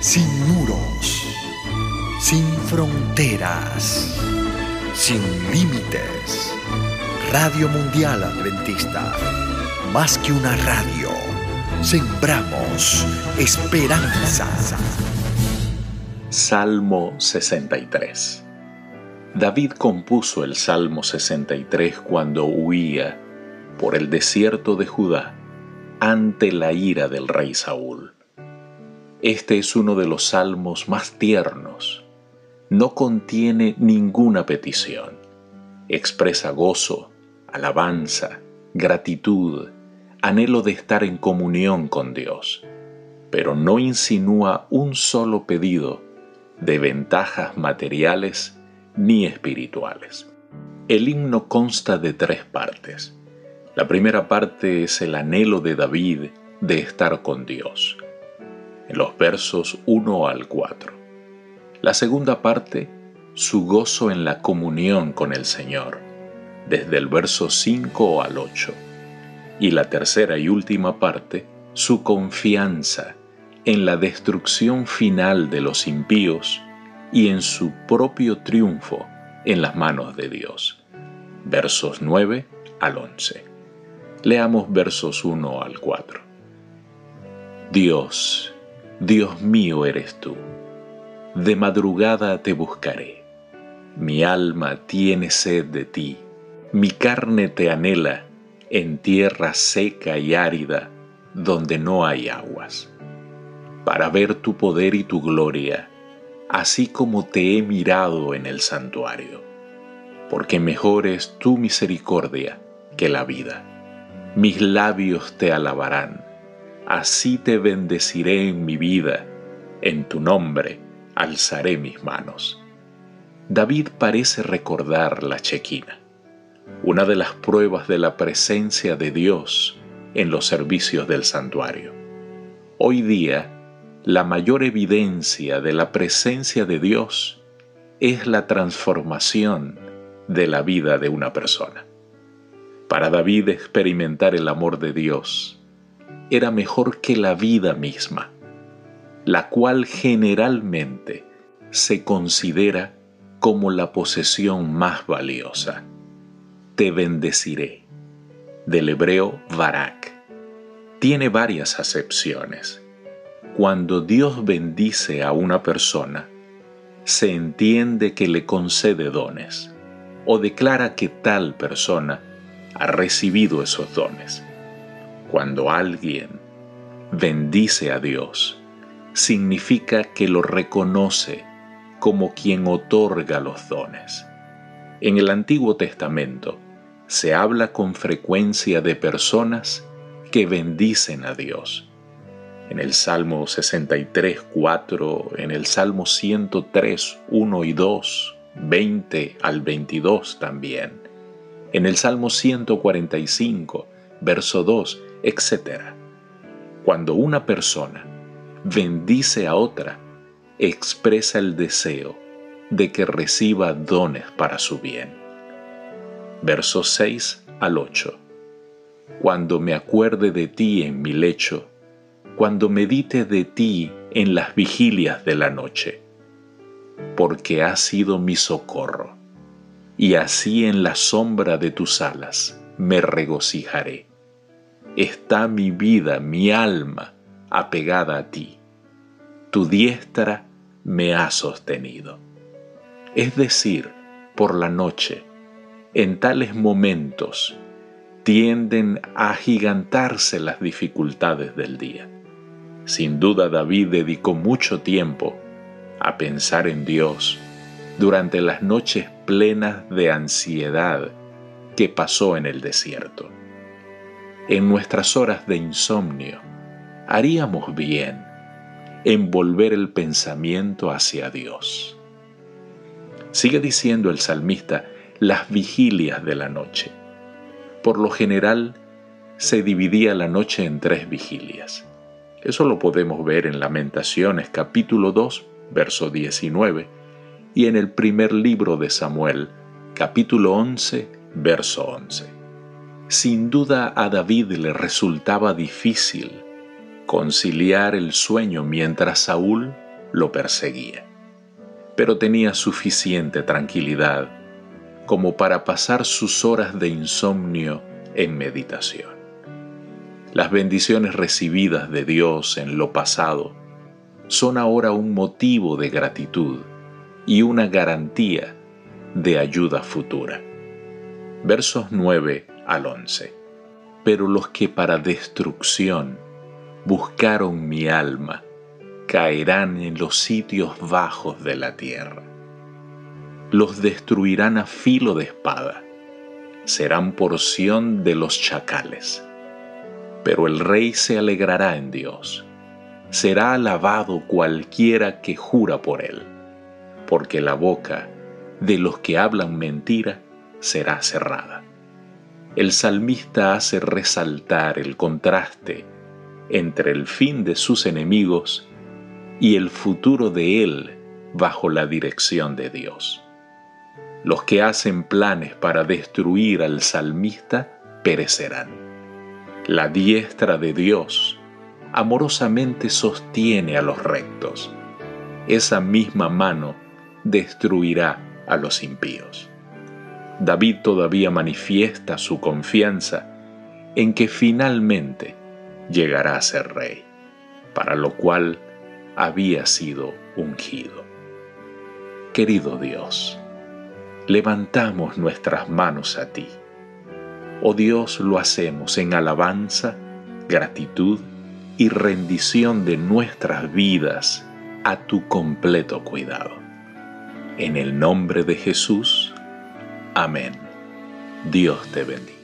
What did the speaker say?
sin muros, sin fronteras, sin límites. Radio Mundial Adventista, más que una radio, sembramos esperanza. Salmo 63 David compuso el Salmo 63 cuando huía por el desierto de Judá ante la ira del rey Saúl. Este es uno de los salmos más tiernos. No contiene ninguna petición. Expresa gozo, alabanza, gratitud, anhelo de estar en comunión con Dios, pero no insinúa un solo pedido de ventajas materiales ni espirituales. El himno consta de tres partes. La primera parte es el anhelo de David de estar con Dios, en los versos 1 al 4. La segunda parte, su gozo en la comunión con el Señor, desde el verso 5 al 8. Y la tercera y última parte, su confianza en la destrucción final de los impíos y en su propio triunfo en las manos de Dios. Versos 9 al 11. Leamos versos 1 al 4. Dios, Dios mío eres tú. De madrugada te buscaré. Mi alma tiene sed de ti. Mi carne te anhela en tierra seca y árida donde no hay aguas. Para ver tu poder y tu gloria, así como te he mirado en el santuario. Porque mejor es tu misericordia que la vida mis labios te alabarán. Así te bendeciré en mi vida, en tu nombre alzaré mis manos. David parece recordar la chequina, una de las pruebas de la presencia de Dios en los servicios del santuario. Hoy día, la mayor evidencia de la presencia de Dios es la transformación de la vida de una persona. Para David experimentar el amor de Dios era mejor que la vida misma, la cual generalmente se considera como la posesión más valiosa. Te bendeciré. Del hebreo Barak. Tiene varias acepciones. Cuando Dios bendice a una persona, se entiende que le concede dones o declara que tal persona ha recibido esos dones. Cuando alguien bendice a Dios, significa que lo reconoce como quien otorga los dones. En el Antiguo Testamento se habla con frecuencia de personas que bendicen a Dios. En el Salmo 63, 4, en el Salmo 103, 1 y 2, 20 al 22 también en el Salmo 145, verso 2, etc. Cuando una persona bendice a otra, expresa el deseo de que reciba dones para su bien. Versos 6 al 8. Cuando me acuerde de ti en mi lecho, cuando medite de ti en las vigilias de la noche, porque has sido mi socorro y así en la sombra de tus alas me regocijaré. Está mi vida, mi alma, apegada a ti. Tu diestra me ha sostenido. Es decir, por la noche, en tales momentos, tienden a agigantarse las dificultades del día. Sin duda David dedicó mucho tiempo a pensar en Dios durante las noches plenas de ansiedad que pasó en el desierto. En nuestras horas de insomnio, haríamos bien en volver el pensamiento hacia Dios. Sigue diciendo el salmista las vigilias de la noche. Por lo general, se dividía la noche en tres vigilias. Eso lo podemos ver en Lamentaciones capítulo 2, verso 19, y en el primer libro de Samuel, capítulo 11, verso 11. Sin duda a David le resultaba difícil conciliar el sueño mientras Saúl lo perseguía, pero tenía suficiente tranquilidad como para pasar sus horas de insomnio en meditación. Las bendiciones recibidas de Dios en lo pasado son ahora un motivo de gratitud y una garantía de ayuda futura. Versos 9 al 11. Pero los que para destrucción buscaron mi alma, caerán en los sitios bajos de la tierra. Los destruirán a filo de espada, serán porción de los chacales. Pero el rey se alegrará en Dios, será alabado cualquiera que jura por él, porque la boca de los que hablan mentira será cerrada. El salmista hace resaltar el contraste entre el fin de sus enemigos y el futuro de él bajo la dirección de Dios. Los que hacen planes para destruir al salmista perecerán. La diestra de Dios amorosamente sostiene a los rectos. Esa misma mano destruirá a los impíos. David todavía manifiesta su confianza en que finalmente llegará a ser rey, para lo cual había sido ungido. Querido Dios, levantamos nuestras manos a ti. Oh Dios, lo hacemos en alabanza, gratitud y rendición de nuestras vidas a tu completo cuidado. En el nombre de Jesús, amén. Dios te bendiga.